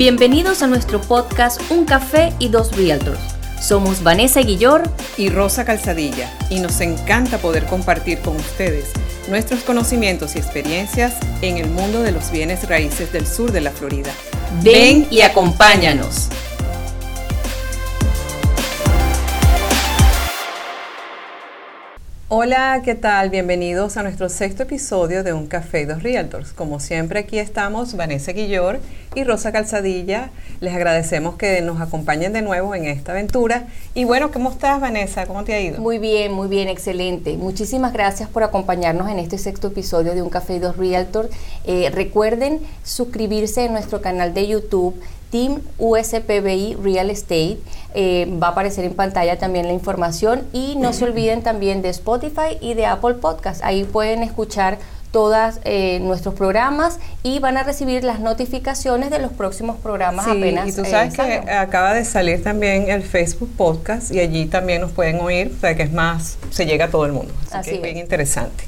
Bienvenidos a nuestro podcast Un Café y Dos Realtors. Somos Vanessa Guillor y Rosa Calzadilla y nos encanta poder compartir con ustedes nuestros conocimientos y experiencias en el mundo de los bienes raíces del sur de la Florida. Ven y acompáñanos. Hola, ¿qué tal? Bienvenidos a nuestro sexto episodio de Un Café Dos Realtors. Como siempre, aquí estamos Vanessa Guillor y Rosa Calzadilla. Les agradecemos que nos acompañen de nuevo en esta aventura. Y bueno, ¿cómo estás, Vanessa? ¿Cómo te ha ido? Muy bien, muy bien, excelente. Muchísimas gracias por acompañarnos en este sexto episodio de Un Café Dos Realtors. Eh, recuerden suscribirse en nuestro canal de YouTube Team USPBI Real Estate. Eh, va a aparecer en pantalla también la información y no se olviden también de Spotify y de Apple Podcast. Ahí pueden escuchar todos eh, nuestros programas y van a recibir las notificaciones de los próximos programas sí, apenas. Y tú sabes que acaba de salir también el Facebook Podcast y allí también nos pueden oír, o sea que es más, se llega a todo el mundo. Así, que es bien interesante.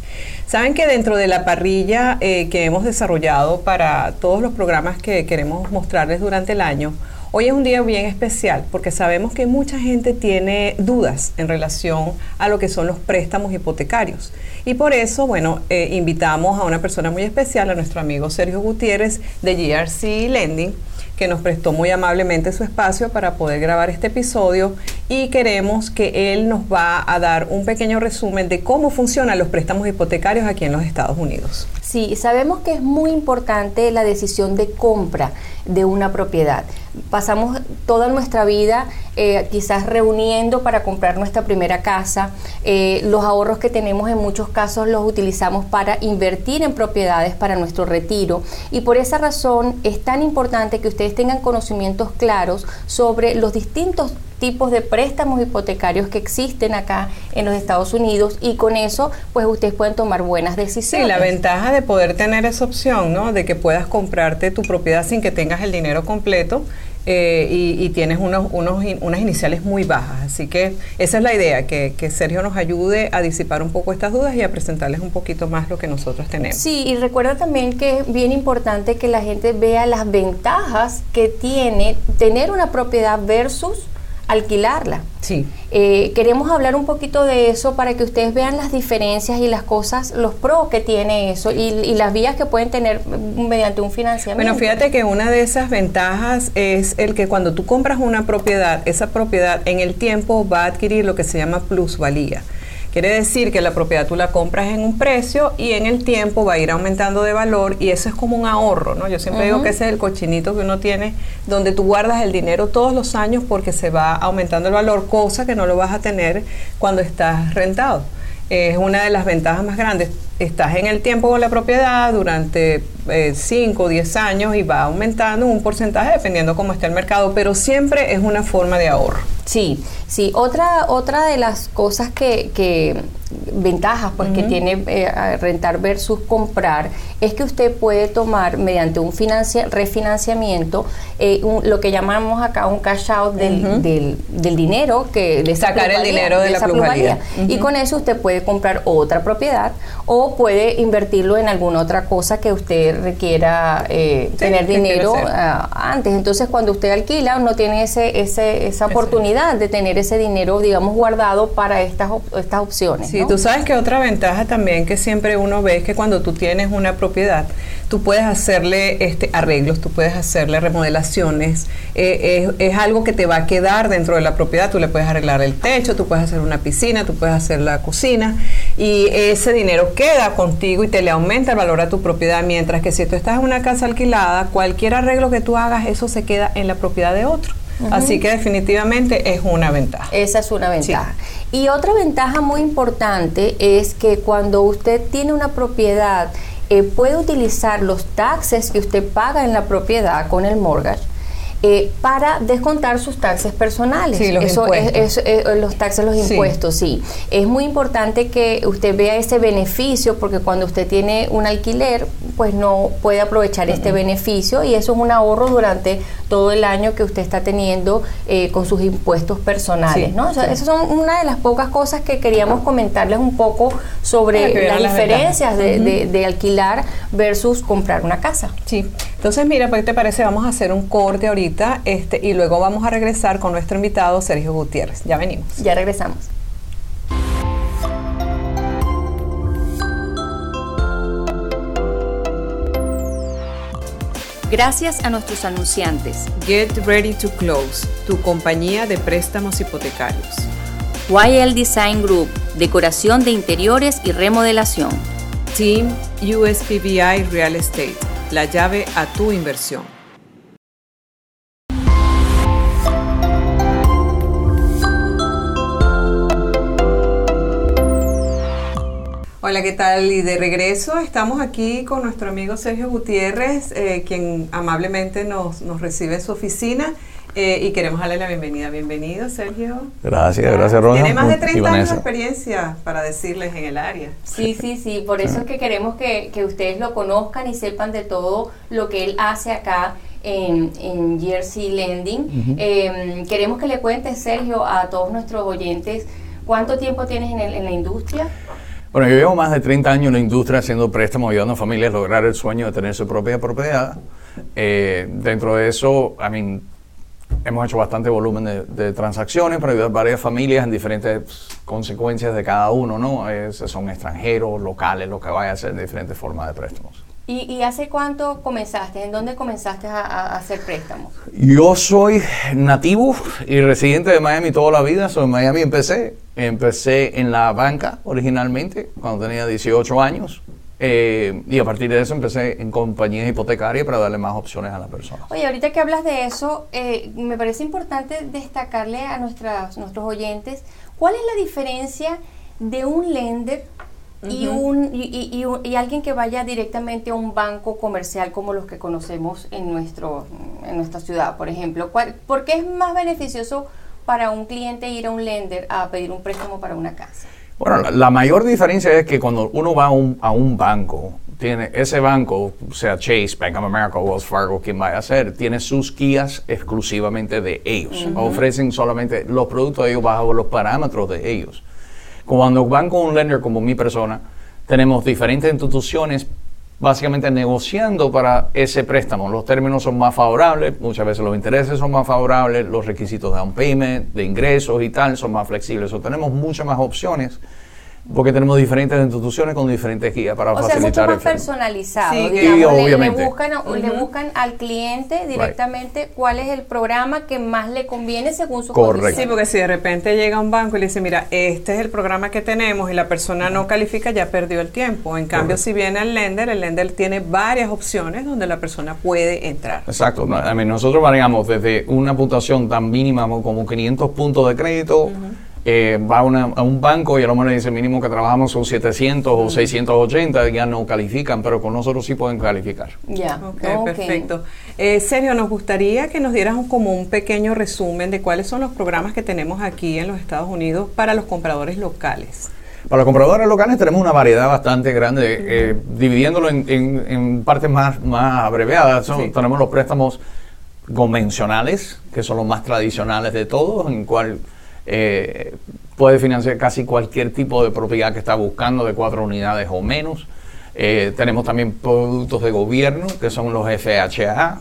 Saben que dentro de la parrilla eh, que hemos desarrollado para todos los programas que queremos mostrarles durante el año, Hoy es un día bien especial porque sabemos que mucha gente tiene dudas en relación a lo que son los préstamos hipotecarios. Y por eso, bueno, eh, invitamos a una persona muy especial, a nuestro amigo Sergio Gutiérrez de GRC Lending que nos prestó muy amablemente su espacio para poder grabar este episodio y queremos que él nos va a dar un pequeño resumen de cómo funcionan los préstamos hipotecarios aquí en los Estados Unidos. Sí, sabemos que es muy importante la decisión de compra de una propiedad. Pasamos toda nuestra vida eh, quizás reuniendo para comprar nuestra primera casa. Eh, los ahorros que tenemos en muchos casos los utilizamos para invertir en propiedades para nuestro retiro. Y por esa razón es tan importante que ustedes tengan conocimientos claros sobre los distintos tipos de préstamos hipotecarios que existen acá en los Estados Unidos y con eso pues ustedes pueden tomar buenas decisiones. Sí, la ventaja de poder tener esa opción, ¿no? De que puedas comprarte tu propiedad sin que tengas el dinero completo eh, y, tienes unos, unos, unas iniciales muy bajas. Así que esa es la idea, que, que, Sergio nos ayude a disipar un poco estas dudas y a presentarles un poquito más lo que nosotros tenemos. Sí, y recuerda también que es bien importante que la gente vea las ventajas que tiene tener una propiedad versus alquilarla. Sí. Eh, queremos hablar un poquito de eso para que ustedes vean las diferencias y las cosas, los pros que tiene eso y, las vías que pueden tener mediante un financiamiento. Bueno, fíjate que una de esas ventajas es el que cuando tú compras una propiedad, esa propiedad en el tiempo va a adquirir lo que se llama plusvalía. Quiere decir que la propiedad tú la compras en un precio y en el tiempo va a ir aumentando de valor y eso es como un ahorro, ¿no? Yo siempre digo que ese es el cochinito que uno tiene donde tú guardas el dinero todos los años porque se va aumentando el valor, cosa que no lo vas a tener cuando estás rentado. Es una de las ventajas más grandes. Estás en el tiempo con la propiedad durante 5 o 10 años y va aumentando un porcentaje dependiendo cómo está el mercado, pero siempre es una forma de ahorro. Sí, sí. Otra, otra de las cosas que, que ventajas pues que tiene eh, rentar versus comprar es que usted puede tomar mediante un refinanciamiento eh, lo que llamamos acá un cash out del, del, dinero que de sacar el dinero de, la plusvalía, y con eso usted puede comprar otra propiedad o puede invertirlo en alguna otra cosa que usted requiera eh, tener dinero ah, antes. Entonces cuando usted alquila no tiene ese, ese esa oportunidad de tener ese dinero digamos guardado para estas estas opciones sí tú sabes que otra ventaja también que siempre uno ve es que cuando tú tienes una propiedad, tú puedes hacerle este, arreglos, tú puedes hacerle remodelaciones, eh, es, algo que te va a quedar dentro de la propiedad, tú le puedes arreglar el techo, tú puedes hacer una piscina, tú puedes hacer la cocina y ese dinero queda contigo y te le aumenta el valor a tu propiedad, mientras que si tú estás en una casa alquilada, cualquier arreglo que tú hagas, eso se queda en la propiedad de otro. Así que definitivamente es una ventaja. Esa es una ventaja. Y otra ventaja muy importante es que cuando usted tiene una propiedad, eh, puede utilizar los taxes que usted paga en la propiedad con el mortgage eh, para descontar sus taxes personales. Sí, los Eso Es, eh, los taxes, los impuestos, sí. Es muy importante que usted vea ese beneficio porque cuando usted tiene un alquiler, pues no puede aprovechar este beneficio y eso es un ahorro durante todo el año que usted está teniendo eh, con sus impuestos personales, ¿no? esas son una de las pocas cosas que queríamos comentarles un poco sobre las diferencias de, de, alquilar versus comprar una casa. Sí, entonces mira, pues te parece, vamos a hacer un corte ahorita este, y luego vamos a regresar con nuestro invitado Sergio Gutiérrez. Ya venimos. Ya regresamos. Gracias a nuestros anunciantes. Get Ready to Close, tu compañía de préstamos hipotecarios. YL Design Group, decoración de interiores y remodelación. Team USPBI Real Estate, la llave a tu inversión. Hola, ¿qué tal? Y de regreso estamos aquí con nuestro amigo Sergio Gutiérrez, eh, quien amablemente nos, recibe en su oficina. Eh, y queremos darle la bienvenida. Bienvenido, Sergio. Gracias, gracias, Rosa. Tiene más de 30 años de experiencia para decirles en el área. Sí, sí, sí. Por eso es que queremos que, ustedes lo conozcan y sepan de todo lo que él hace acá en, en Jersey Lending. Em, queremos que le cuentes, Sergio, a todos nuestros oyentes, ¿cuánto tiempo tienes en, en la industria? Bueno, yo llevo más de 30 años en la industria haciendo préstamos, ayudando a familias a lograr el sueño de tener su propia propiedad. Eh, dentro de eso, I mean, hemos hecho bastante volumen de, transacciones para ayudar a varias familias en diferentes consecuencias de cada uno, ¿no? son extranjeros, locales, lo que vaya a ser, de diferentes formas de préstamos. ¿Y, hace cuánto comenzaste? ¿En dónde comenzaste a, hacer préstamos? Yo soy nativo y residente de Miami toda la vida. Soy en Miami empecé. Empecé en la banca originalmente, cuando tenía 18 años. Eh, y a partir de eso empecé en compañías hipotecarias para darle más opciones a la persona. Oye, ahorita que hablas de eso, eh, me parece importante destacarle a nuestras, nuestros oyentes cuál es la diferencia de un lender y, un, y, y, alguien que vaya directamente a un banco comercial como los que conocemos en, nuestro, en nuestra ciudad, por ejemplo. ¿Por qué es más beneficioso para un cliente ir a un lender a pedir un préstamo para una casa? Bueno, la, mayor diferencia es que cuando uno va a un, a un banco, tiene ese banco, sea Chase, Bank of America, Wells Fargo, quien vaya a ser, tiene sus guías exclusivamente de ellos. Ofrecen solamente los productos de ellos bajo los parámetros de ellos. Cuando van con un lender como mi persona, tenemos diferentes instituciones básicamente negociando para ese préstamo. Los términos son más favorables, muchas veces los intereses son más favorables, los requisitos de un payment, de ingresos y tal son más flexibles. O tenemos muchas más opciones porque tenemos diferentes instituciones con diferentes guías para facilitar. O sea, mucho más personalizado. Sí, obviamente. Le, buscan, le, buscan, al cliente directamente cuál es el programa que más le conviene según su Correcto. Sí, porque si de repente llega un banco y le dice, mira, este es el programa que tenemos y la persona no califica, ya perdió el tiempo. En cambio, si viene al lender, el lender tiene varias opciones donde la persona puede entrar. Exacto. nosotros variamos desde una puntuación tan mínima como 500 puntos de crédito eh, va a, un banco y a lo mejor le dice mínimo que trabajamos son 700 o 680, ya no califican, pero con nosotros sí pueden calificar. Ya, perfecto. Eh, Sergio, nos gustaría que nos dieras como un pequeño resumen de cuáles son los programas que tenemos aquí en los Estados Unidos para los compradores locales. Para los compradores locales tenemos una variedad bastante grande, eh, dividiéndolo en, partes más, más abreviadas. Tenemos los préstamos convencionales, que son los más tradicionales de todos, en cual eh, puede financiar casi cualquier tipo de propiedad que está buscando de cuatro unidades o menos. Eh, tenemos también productos de gobierno que son los FHA,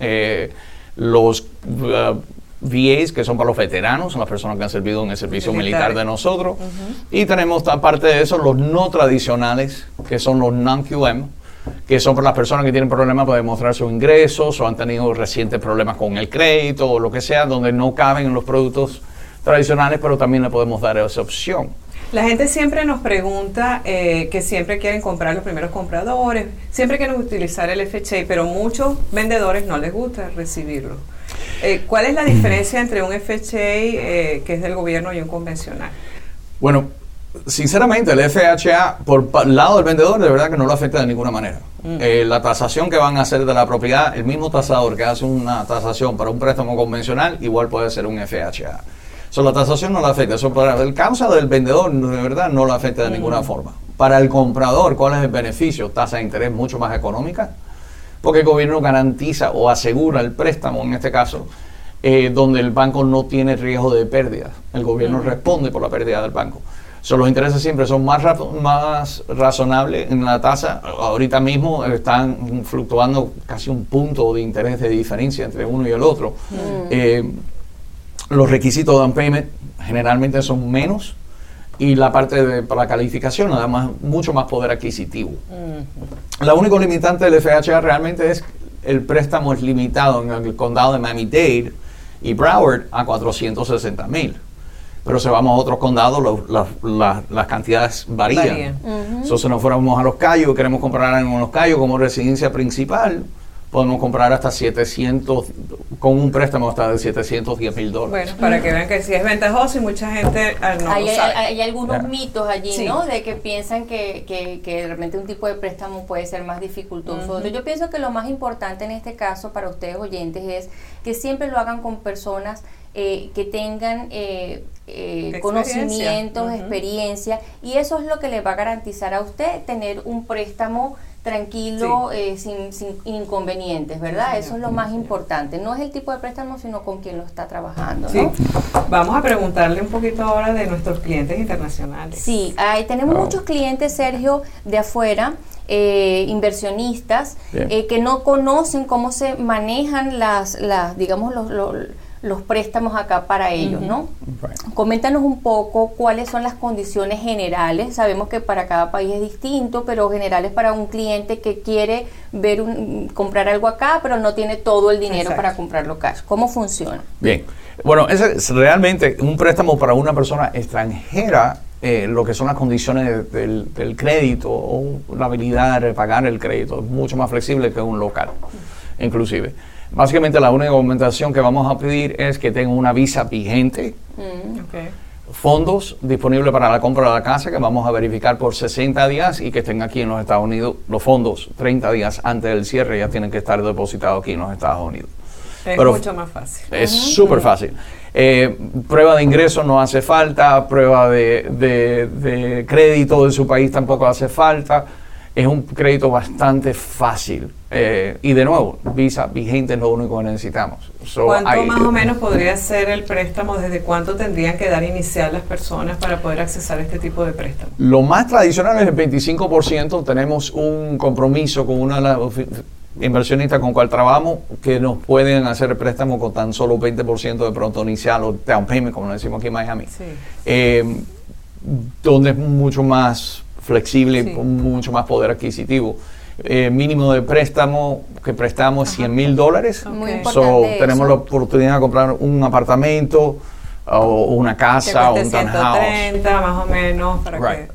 eh, los uh, VAs que son para los veteranos, son las personas que han servido en el servicio militar de nosotros. Y tenemos aparte de eso los no tradicionales que son los non-QM que son para las personas que tienen problemas para demostrar sus ingresos o han tenido recientes problemas con el crédito o lo que sea, donde no caben en los productos tradicionales, pero también le podemos dar esa opción. La gente siempre nos pregunta eh, que siempre quieren comprar los primeros compradores, siempre quieren utilizar el FHA, pero muchos vendedores no les gusta recibirlo. Eh, ¿Cuál es la diferencia entre un FHA eh, que es del gobierno y un convencional? Bueno, sinceramente el FHA por el lado del vendedor de verdad que no lo afecta de ninguna manera. Mm. la tasación que van a hacer de la propiedad, el mismo tasador que hace una tasación para un préstamo convencional, igual puede ser un FHA. So, la tasación no la afecta. Eso para el causa del vendedor, de verdad, no lo afecta de ninguna forma. Para el comprador, ¿cuál es el beneficio? Tasa de interés mucho más económica. porque el gobierno garantiza o asegura el préstamo, en este caso, eh, donde el banco no tiene riesgo de pérdida. El gobierno responde por la pérdida del banco. So, los intereses siempre son más, más razonables en la tasa. Ahorita mismo están fluctuando casi un punto de interés de diferencia entre uno y el otro. Eh, los requisitos de down payment generalmente son menos y la parte de para la calificación además mucho más poder adquisitivo. La única limitante del FHA realmente es el préstamo es limitado en el condado de Miami-Dade y Broward a 460 mil. Pero si vamos a otros condados, las cantidades varían. Entonces, si nos fuéramos a Los Cayos, queremos comprar en Los Cayos como residencia principal, podemos comprar hasta 700, con un préstamo hasta de 710 mil dólares. Bueno, para que vean que sí es ventajoso y mucha gente ah, no hay, lo sabe. Hay, algunos mitos allí, ¿no? De que piensan que, que, que, realmente un tipo de préstamo puede ser más dificultoso. Yo pienso que lo más importante en este caso para ustedes oyentes es que siempre lo hagan con personas eh, que tengan eh, eh conocimientos, experiencia, y eso es lo que le va a garantizar a usted tener un préstamo tranquilo, eh, sin, sin, inconvenientes, ¿verdad? Eso es lo más importante. No es el tipo de préstamo, sino con quien lo está trabajando. ¿no? Vamos a preguntarle un poquito ahora de nuestros clientes internacionales. Sí, hay, tenemos muchos clientes, Sergio, de afuera. Eh, inversionistas eh, que no conocen cómo se manejan las, las digamos, los, los los préstamos acá para ellos, ¿no? Coméntanos un poco cuáles son las condiciones generales. Sabemos que para cada país es distinto, pero generales para un cliente que quiere ver un, comprar algo acá, pero no tiene todo el dinero para comprarlo cash. ¿Cómo funciona? Bien. Bueno, es realmente un préstamo para una persona extranjera. Eh, lo que son las condiciones del, del, crédito o la habilidad de pagar el crédito es mucho más flexible que un local, inclusive. Básicamente la única documentación que vamos a pedir es que tenga una visa vigente, mm. fondos disponibles para la compra de la casa que vamos a verificar por 60 días y que estén aquí en los Estados Unidos. Los fondos 30 días antes del cierre ya tienen que estar depositados aquí en los Estados Unidos. Es mucho más fácil. Es súper fácil. Eh, prueba de ingreso no hace falta, prueba de, de crédito de su país tampoco hace falta es un crédito bastante fácil. Eh, y de nuevo, visa vigente es lo único que necesitamos. ¿Cuánto más o menos podría ser el préstamo? ¿Desde cuánto tendrían que dar inicial las personas para poder accesar a este tipo de préstamo? Lo más tradicional es el 25%. Tenemos un compromiso con una inversionista con cual trabajamos que nos pueden hacer el préstamo con tan solo 20% de pronto inicial o down payment, como decimos aquí en Miami. Eh, donde es mucho más flexible, con mucho más poder adquisitivo. Eh, mínimo de préstamo que prestamos 100 mil dólares. tenemos la oportunidad de comprar un apartamento o una casa o un 130 más o menos para que,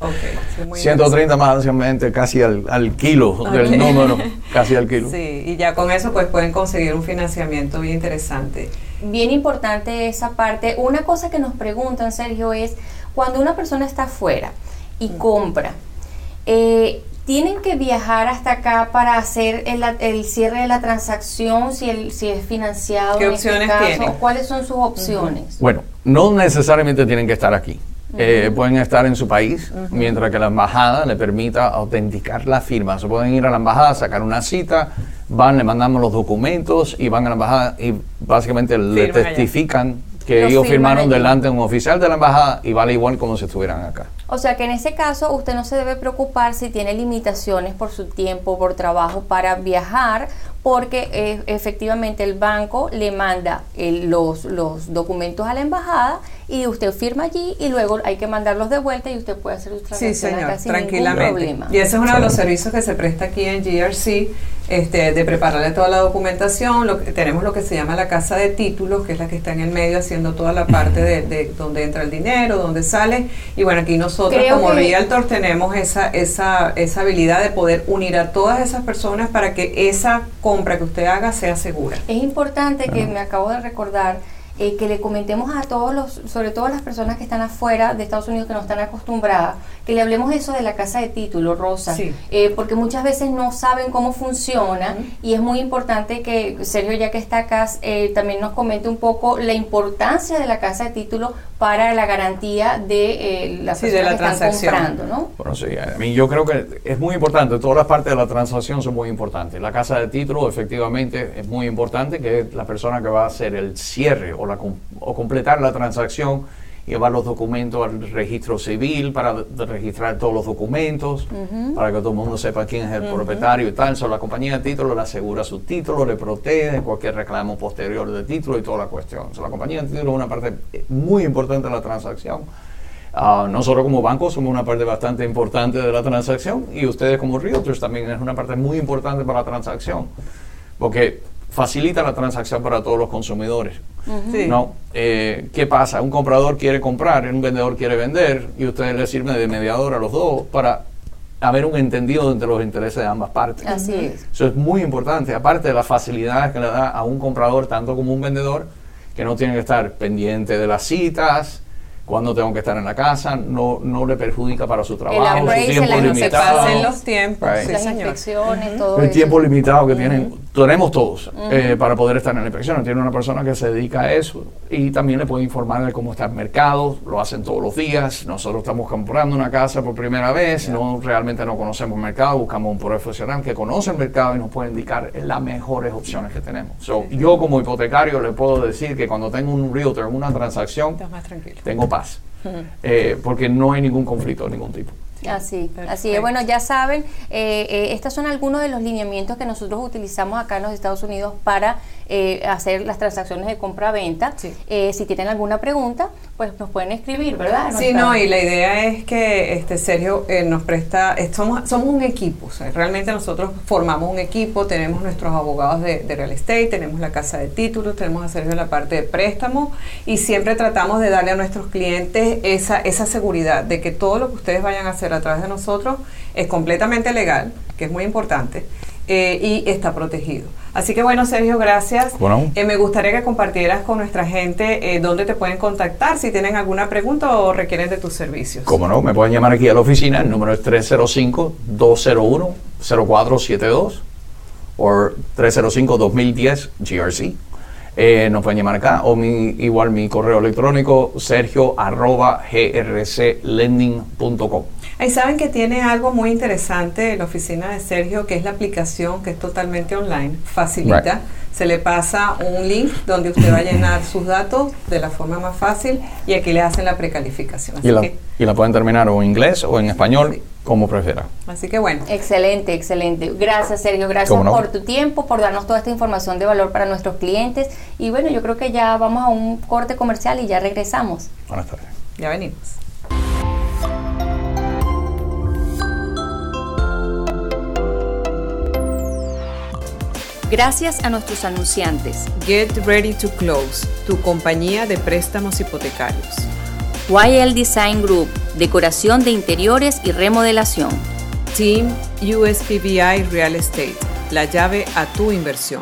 130 más básicamente casi al, al kilo del número casi al kilo. Sí y ya con eso pues pueden conseguir un financiamiento bien interesante. Bien importante esa parte. Una cosa que nos preguntan Sergio es cuando una persona está afuera y compra. Eh, ¿Tienen que viajar hasta acá para hacer el, cierre de la transacción si, el, si es financiado? ¿Qué en este opciones tienen? ¿Cuáles son sus opciones? Bueno, no necesariamente tienen que estar aquí. Eh, pueden estar en su país, mientras que la embajada le permita autenticar la firma. Se pueden ir a la embajada, sacar una cita, van, le mandamos los documentos y van a la embajada y básicamente le testifican que ellos firmaron delante de un oficial de la embajada y vale igual como si estuvieran acá. O sea que en ese caso usted no se debe preocupar si tiene limitaciones por su tiempo, por trabajo para viajar, porque eh, efectivamente el banco le manda los, los documentos a la embajada y usted firma allí y luego hay que mandarlos de vuelta y usted puede hacer sus transacciones sí, tranquilamente. Y ese es uno de los servicios que se presta aquí en GRC, este, de prepararle toda la documentación. Lo tenemos lo que se llama la casa de títulos, que es la que está en el medio haciendo toda la parte de, de donde entra el dinero, donde sale. Y bueno, aquí nosotros como realtor tenemos esa, esa, esa habilidad de poder unir a todas esas personas para que esa compra que usted haga sea segura. Es importante que me acabo de recordar eh, que le comentemos a todos los, sobre todo a las personas que están afuera de Estados Unidos que no están acostumbradas, que le hablemos eso de la casa de título, Rosa, eh, porque muchas veces no saben cómo funciona y es muy importante que Sergio, ya que está acá, eh, también nos comente un poco la importancia de la casa de título para la garantía de las personas que están comprando, ¿no? Bueno, sí, a mí yo creo que es muy importante, todas las partes de la transacción son muy importantes. La casa de título efectivamente es muy importante, que es la persona que va a hacer el cierre o o, completar la transacción, llevar los documentos al registro civil para registrar todos los documentos, para que todo el mundo sepa quién es el propietario y tal. So, la compañía de título le asegura su título, le protege cualquier reclamo posterior de título y toda la cuestión. So, la compañía de título es una parte muy importante de la transacción. Uh, nosotros como banco somos una parte bastante importante de la transacción y ustedes como realtors también es una parte muy importante para la transacción, porque facilita la transacción para todos los consumidores. ¿No? Eh, ¿Qué pasa? Un comprador quiere comprar, un vendedor quiere vender y ustedes le sirven de mediador a los dos para haber un entendido entre los intereses de ambas partes. Así es. Eso es muy importante, aparte de las facilidades que le da a un comprador tanto como un vendedor, que no tiene que estar pendiente de las citas, cuando tengo que estar en la casa, no, no le perjudica para su trabajo, su tiempo limitado. los tiempos, las inspecciones, todo El tiempo limitado que tienen, tenemos todos eh, para poder estar en la inspección. Tiene una persona que se dedica a eso y también le puede informar de cómo está el mercado, lo hacen todos los días. Nosotros estamos comprando una casa por primera vez, no realmente no conocemos el mercado, buscamos un profesional que conoce el mercado y nos puede indicar las mejores opciones que tenemos. yo como hipotecario le puedo decir que cuando tengo un realtor, una transacción, tengo eh, porque no hay ningún conflicto de ningún tipo. Así, así es. Bueno, ya saben, eh, eh, estos son algunos de los lineamientos que nosotros utilizamos acá en los Estados Unidos para eh, hacer las transacciones de compra-venta. si tienen alguna pregunta, pues nos pueden escribir, ¿verdad? Sí, no, y la idea es que este Sergio nos presta, somos, somos un equipo, realmente nosotros formamos un equipo, tenemos nuestros abogados de, real estate, tenemos la casa de títulos, tenemos a Sergio la parte de préstamo y siempre tratamos de darle a nuestros clientes esa, esa seguridad de que todo lo que ustedes vayan a hacer a través de nosotros es completamente legal, que es muy importante, eh, y está protegido. Así que bueno, Sergio, gracias. Eh, me gustaría que compartieras con nuestra gente eh, dónde te pueden contactar, si tienen alguna pregunta o requieren de tus servicios. Como no, me pueden llamar aquí a la oficina, el número es 305-201-0472 o 305-2010 GRC. Eh, nos pueden llamar acá o mi, igual mi correo electrónico sergio arroba grclending.com. Ahí saben que tiene algo muy interesante en la oficina de Sergio, que es la aplicación que es totalmente online, facilita. Se le pasa un link donde usted va a llenar sus datos de la forma más fácil y aquí le hacen la precalificación. y, la, pueden terminar o en inglés o en español, como prefiera. Así que bueno. Excelente, excelente. Gracias Sergio, gracias por tu tiempo, por darnos toda esta información de valor para nuestros clientes. Y bueno, yo creo que ya vamos a un corte comercial y ya regresamos. Buenas tardes. Ya venimos. Gracias a nuestros anunciantes. Get Ready to Close, tu compañía de préstamos hipotecarios. YL Design Group, decoración de interiores y remodelación. Team USPBI Real Estate, la llave a tu inversión.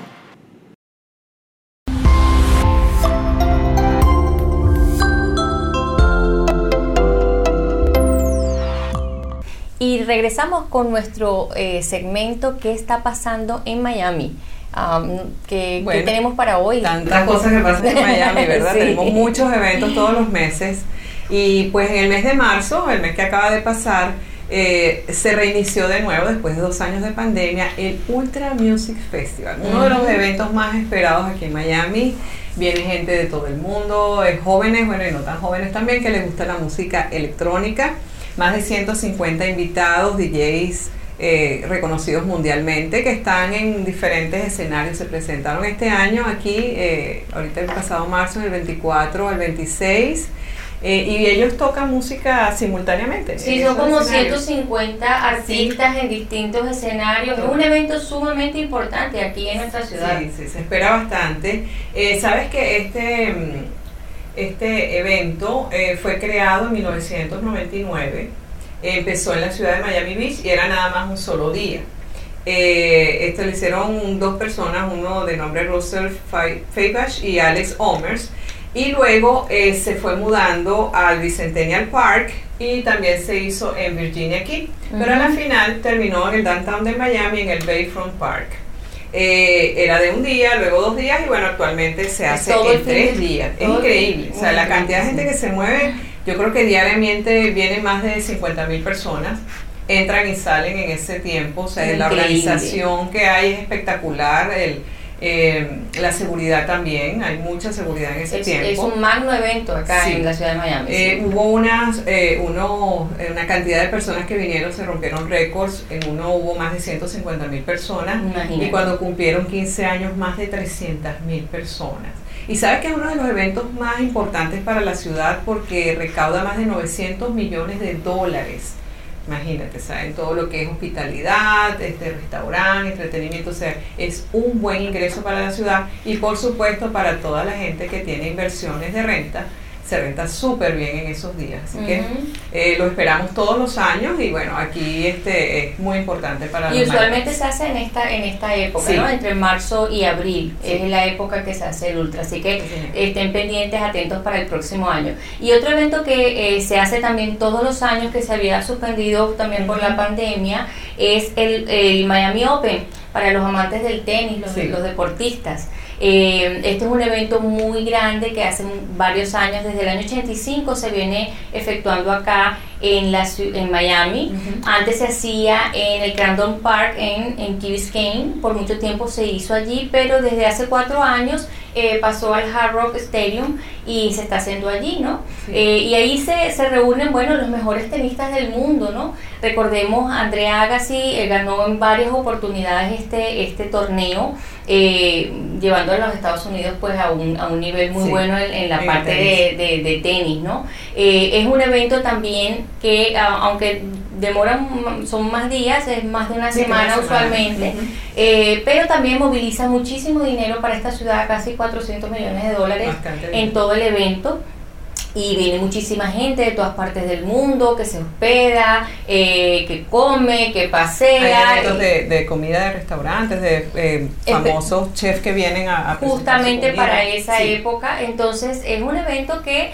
Y regresamos con nuestro eh, segmento ¿Qué está pasando en Miami? Que, tenemos para hoy. Tantas cosas que pasan en Miami, ¿verdad? Tenemos muchos eventos todos los meses. Y pues en el mes de marzo, el mes que acaba de pasar, eh, se reinició de nuevo después de dos años de pandemia el Ultra Music Festival, uno de los eventos más esperados aquí en Miami. Viene gente de todo el mundo, eh, jóvenes, bueno, y no tan jóvenes también, que les gusta la música electrónica. Más de 150 invitados, DJs eh, reconocidos mundialmente que están en diferentes escenarios. Se presentaron este año aquí, eh, ahorita el pasado marzo, del 24 al 26. Eh, y ellos tocan música simultáneamente. Sí, son como 150 artistas en distintos escenarios. Es un evento sumamente importante aquí en nuestra ciudad. Sí, sí se espera bastante. Sabes que este, este evento fue creado en 1999 empezó en la ciudad de Miami Beach y era nada más un solo día. Eh, esto lo hicieron dos personas, uno de nombre Russell Fabash y Alex Omers. Y luego eh, se fue mudando al Bicentennial Park y también se hizo en Virginia Key. Pero a la final terminó en el downtown de Miami, en el Bayfront Park. Eh, era de un día, luego dos días y bueno, actualmente se hace en tres días. Es increíble. O sea, la cantidad de gente que se mueve, yo creo que diariamente vienen más de 50 mil personas entran y salen en ese tiempo. O sea, la organización que hay es espectacular. El, eh, la seguridad también, hay mucha seguridad en ese tiempo. Es un magno evento acá en la ciudad de Miami. Eh, hubo unas, eh, uno, una cantidad de personas que vinieron, se rompieron récords, en uno hubo más de 150 mil personas y cuando cumplieron 15 años más de 300 mil personas. Y sabes que es uno de los eventos más importantes para la ciudad porque recauda más de 900 millones de dólares Imagínate, ¿saben? Todo lo que es hospitalidad, este restaurante, entretenimiento, o sea, es un buen ingreso para la ciudad y por supuesto para toda la gente que tiene inversiones de renta se renta súper bien en esos días. Así que eh, lo esperamos todos los años y bueno, aquí este es muy importante para Y usualmente se hace en esta en esta época, ¿no? Entre marzo y abril. Es la época que se hace el ultra. Así que estén pendientes, atentos para el próximo año. Y otro evento que eh, se hace también todos los años, que se había suspendido también por la pandemia, es el, el Miami Open para los amantes del tenis, los, los deportistas. Eh, este es un evento muy grande que hace varios años, desde el año 85 se viene efectuando acá en, la, en Miami. Antes se hacía en el Grandon Park en, en Key Biscayne, por mucho tiempo se hizo allí, pero desde hace cuatro años eh, pasó al Hard Rock Stadium y se está haciendo allí, ¿no? Eh, y ahí se, se, reúnen, bueno, los mejores tenistas del mundo, ¿no? Recordemos, Andrea Agassi eh, ganó en varias oportunidades este, este torneo, llevando a los Estados Unidos pues a un, a un nivel muy bueno en, la parte de, de, tenis, ¿no? es un evento también que, aunque demoran, son más días, es más de una semana usualmente, eh, pero también moviliza muchísimo dinero para esta ciudad, casi 400 millones de dólares en todo el evento y viene muchísima gente de todas partes del mundo que se hospeda, eh, que come, que pasea. Hay eventos de, comida de restaurantes, de eh, famosos chefs que vienen a... justamente para esa época, entonces es un evento que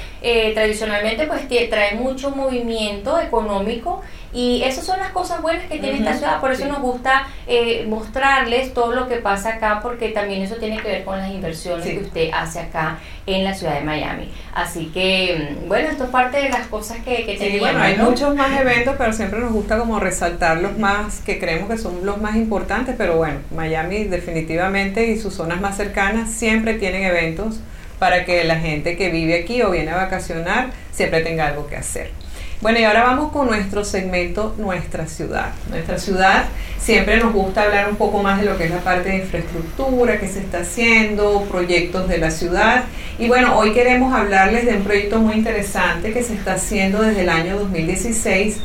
tradicionalmente pues trae mucho movimiento económico y esas son las cosas buenas que tiene esta ciudad, por eso nos gusta eh, mostrarles todo lo que pasa acá, porque también eso tiene que ver con las inversiones que usted hace acá en la ciudad de Miami. Así que, mm, bueno, esto es parte de las cosas que, que sí, Bueno, hay muchos más eventos, pero siempre nos gusta como resaltar los más que creemos que son los más importantes, pero bueno, Miami definitivamente y sus zonas más cercanas siempre tienen eventos para que la gente que vive aquí o viene a vacacionar siempre tenga algo que hacer. Bueno, y ahora vamos con nuestro segmento Nuestra Ciudad. Nuestra Ciudad siempre nos gusta hablar un poco más de lo que es la parte de infraestructura, qué se está haciendo, proyectos de la ciudad. Y bueno, hoy queremos hablarles de un proyecto muy interesante que se está haciendo desde el año 2016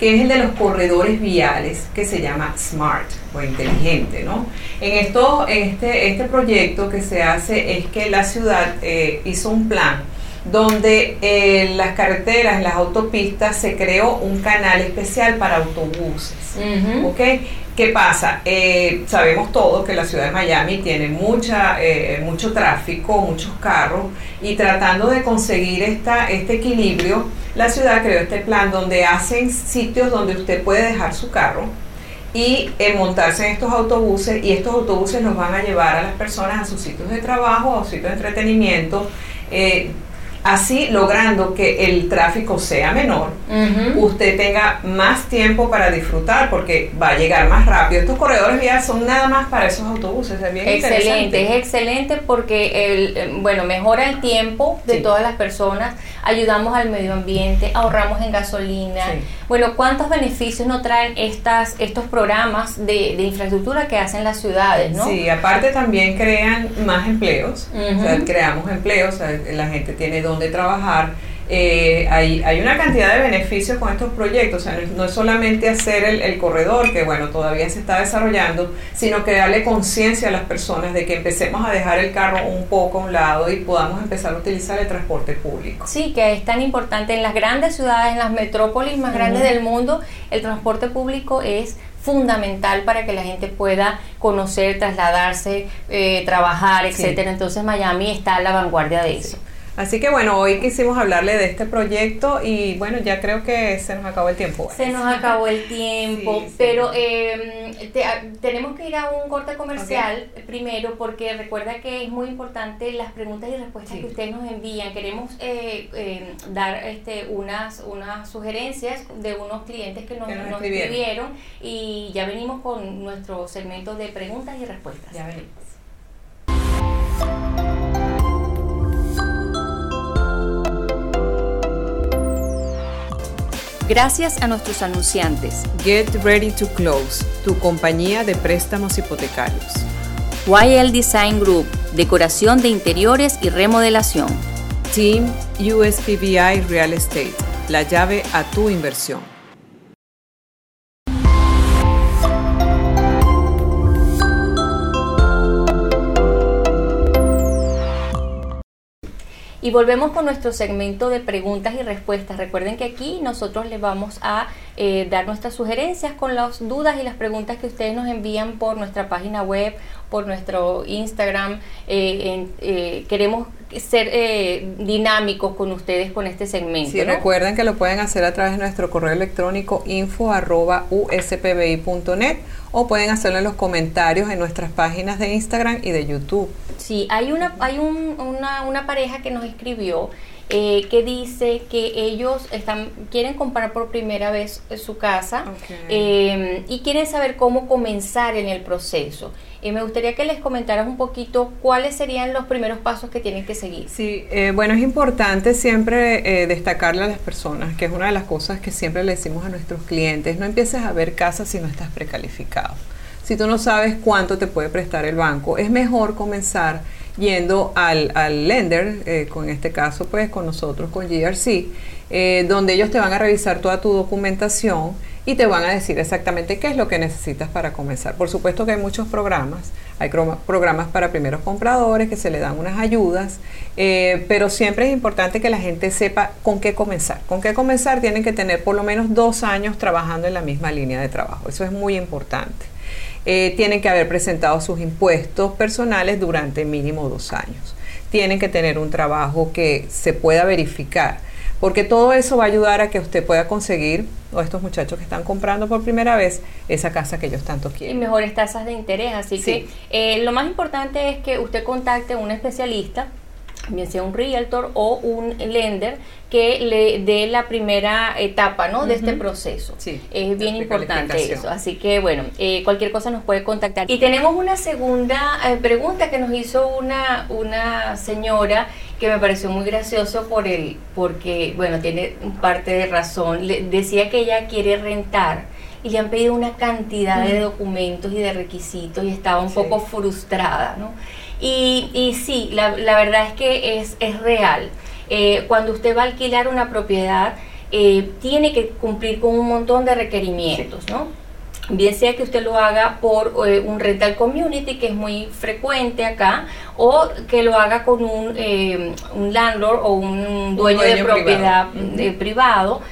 que es el de los corredores viales, que se llama SMART o inteligente, ¿no? En esto, este, este proyecto que se hace es que la ciudad eh, hizo un plan donde en eh, las carreteras, en las autopistas, se creó un canal especial para autobuses. ¿Qué pasa? Eh, sabemos todos que la ciudad de Miami tiene mucha, eh, mucho tráfico, muchos carros, y tratando de conseguir esta, este equilibrio, la ciudad creó este plan donde hacen sitios donde usted puede dejar su carro y montarse en estos autobuses y estos autobuses nos van a llevar a las personas a sus sitios de trabajo, a sus sitios de entretenimiento así logrando que el tráfico sea menor, usted tenga más tiempo para disfrutar porque va a llegar más rápido. Estos corredores viales son nada más para esos autobuses, es bien excelente, es excelente porque el, eh, bueno, mejora el tiempo de todas las personas, ayudamos al medio ambiente, ahorramos en gasolina. Bueno, ¿cuántos beneficios nos traen estas estos programas de, infraestructura que hacen las ciudades, no? Sí, aparte también crean más empleos, creamos empleos, la gente tiene donde trabajar. Eh, hay, hay, una cantidad de beneficios con estos proyectos, o sea, no, es solamente hacer el, corredor, que bueno, todavía se está desarrollando, sino que darle conciencia a las personas de que empecemos a dejar el carro un poco a un lado y podamos empezar a utilizar el transporte público. Sí, que es tan importante en las grandes ciudades, en las metrópolis más grandes del mundo, el transporte público es fundamental para que la gente pueda conocer, trasladarse, eh, trabajar, etcétera. Entonces Miami está a la vanguardia de eso. Así que bueno, hoy quisimos hablarle de este proyecto y bueno, ya creo que se nos acabó el tiempo. Se nos acabó el tiempo, pero em, tenemos que ir a un corte comercial primero porque recuerda que es muy importante las preguntas y respuestas que ustedes nos envían. Queremos eh, em, dar este, unas, unas sugerencias de unos clientes que nos, escribieron. y ya venimos con nuestro segmento de preguntas y respuestas. Ya venimos. Gracias a nuestros anunciantes. Get Ready to Close, tu compañía de préstamos hipotecarios. YL Design Group, decoración de interiores y remodelación. Team USPBI Real Estate, la llave a tu inversión. Y volvemos con nuestro segmento de preguntas y respuestas. Recuerden que aquí nosotros les vamos a eh, dar nuestras sugerencias con las dudas y las preguntas que ustedes nos envían por nuestra página web, por nuestro Instagram. Eh, eh, queremos ser dinámicos con ustedes con este segmento. Sí, recuerden que lo pueden hacer a través de nuestro correo electrónico info arroba uspbi.net o pueden hacerlo en los comentarios en nuestras páginas de Instagram y de YouTube. Sí, hay una, hay una, una pareja que nos escribió eh, que dice que ellos están quieren comprar por primera vez su casa eh, y quieren saber cómo comenzar en el proceso. Y me gustaría que les comentaras un poquito cuáles serían los primeros pasos que tienen que seguir. Sí, eh, bueno, es importante siempre destacarle a las personas, que es una de las cosas que siempre le decimos a nuestros clientes, no empieces a ver casas si no estás precalificado. Si tú no sabes cuánto te puede prestar el banco, es mejor comenzar yendo al, al lender, eh, con este caso pues con nosotros, con GRC, eh, donde ellos te van a revisar toda tu documentación y te van a decir exactamente qué es lo que necesitas para comenzar. Por supuesto que hay muchos programas, hay programas para primeros compradores que se le dan unas ayudas, eh, pero siempre es importante que la gente sepa con qué comenzar. Con qué comenzar tienen que tener por lo menos dos años trabajando en la misma línea de trabajo, eso es muy importante. Eh, tienen que haber presentado sus impuestos personales durante mínimo dos años. Tienen que tener un trabajo que se pueda verificar, porque todo eso va a ayudar a que usted pueda conseguir, o estos muchachos que están comprando por primera vez, esa casa que ellos tanto quieren. Y mejores tasas de interés. Así que eh, lo más importante es que usted contacte a un especialista bien sea un realtor o un lender que le dé la primera etapa ¿no? de este proceso. Sí, es bien importante eso. Así que bueno, eh, cualquier cosa nos puede contactar. Y tenemos una segunda eh, pregunta que nos hizo una, una señora que me pareció muy gracioso por el, porque, bueno, tiene parte de razón. Le, decía que ella quiere rentar y le han pedido una cantidad de documentos y de requisitos y estaba un poco frustrada, ¿no? Y, y sí, la, la, verdad es que es, es real. Eh, cuando usted va a alquilar una propiedad, eh, tiene que cumplir con un montón de requerimientos, ¿no? Bien sea que usted lo haga por eh, un rental community, que es muy frecuente acá, o que lo haga con un, un landlord o un dueño, de propiedad privado.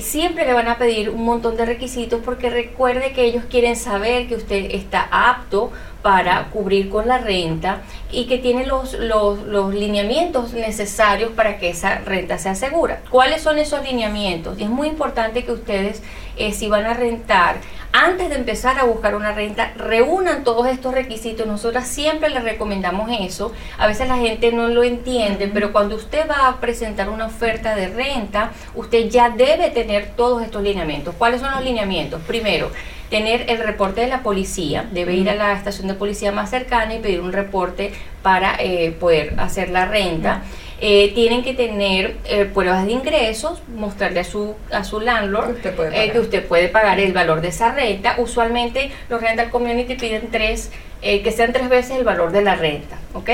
Siempre le van a pedir un montón de requisitos porque recuerde que ellos quieren saber que usted está apto para cubrir con la renta y que tiene los, los, lineamientos necesarios para que esa renta sea segura. ¿Cuáles son esos lineamientos? Y es muy importante que ustedes, eh, si van a rentar, antes de empezar a buscar una renta, reúnan todos estos requisitos. Nosotras siempre les recomendamos eso. A veces la gente no lo entiende, pero cuando usted va a presentar una oferta de renta, usted ya debe tener todos estos lineamientos. ¿Cuáles son los lineamientos? Primero, tener el reporte de la policía, debe ir a la estación de policía más cercana y pedir un reporte para eh, poder hacer la renta. Eh, tienen que tener eh, pruebas de ingresos, mostrarle a su, a su landlord que usted, puede pagar el valor de esa renta. Usualmente los rental community piden tres, que sean tres veces el valor de la renta, ¿ok?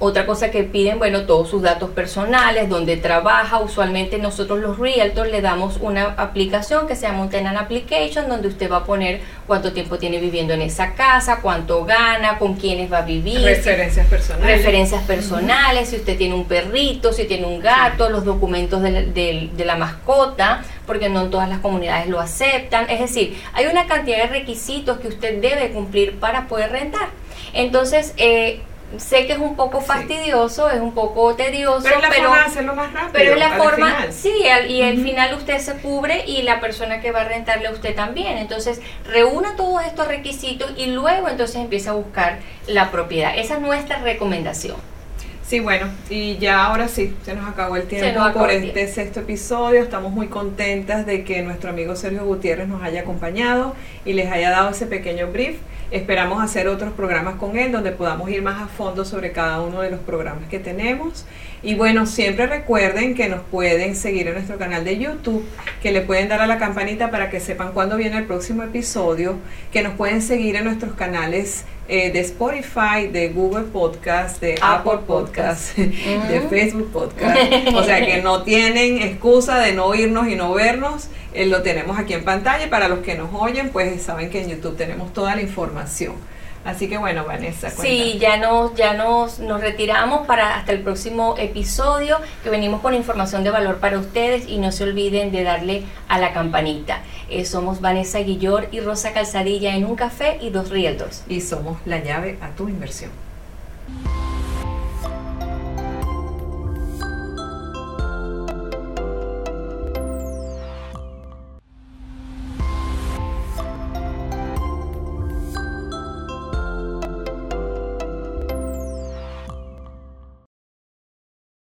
Otra cosa que piden, bueno, todos sus datos personales, donde trabaja. Usualmente nosotros los realtors le damos una aplicación que se llama un tenant application, donde usted va a poner cuánto tiempo tiene viviendo en esa casa, cuánto gana, con quiénes va a vivir. Referencias personales. Referencias personales, si usted tiene un perrito, si tiene un gato, los documentos de la, de la mascota, porque no en todas las comunidades lo aceptan. Es decir, hay una cantidad de requisitos que usted debe cumplir para poder rentar. Entonces, eh, sé que es un poco fastidioso, es un poco tedioso, pero es la forma de hacerlo más rápido. Pero es la forma, sí, y al final usted se cubre y la persona que va a rentarle a usted también. Entonces, reúna todos estos requisitos y luego entonces empieza a buscar la propiedad. Esa es nuestra recomendación. Sí, bueno, y ya ahora sí, se nos acabó el tiempo por este sexto episodio. Estamos muy contentas de que nuestro amigo Sergio Gutiérrez nos haya acompañado y les haya dado ese pequeño brief. Esperamos hacer otros programas con él donde podamos ir más a fondo sobre cada uno de los programas que tenemos. Y bueno, siempre recuerden que nos pueden seguir en nuestro canal de YouTube, que le pueden dar a la campanita para que sepan cuándo viene el próximo episodio, que nos pueden seguir en nuestros canales eh, de Spotify, de Google Podcast, de Apple Podcast, de mm. Facebook Podcast. O sea que no tienen excusa de no oírnos y no vernos. Eh, lo tenemos aquí en pantalla y para los que nos oyen, pues saben que en YouTube tenemos toda la información. Así que bueno, Vanessa. Sí, ya nos, ya nos, nos retiramos para hasta el próximo episodio, que venimos con información de valor para ustedes y no se olviden de darle a la campanita. Eh, somos Vanessa Guillor y Rosa Calzadilla en un café y dos realtors. Y somos la llave a tu inversión.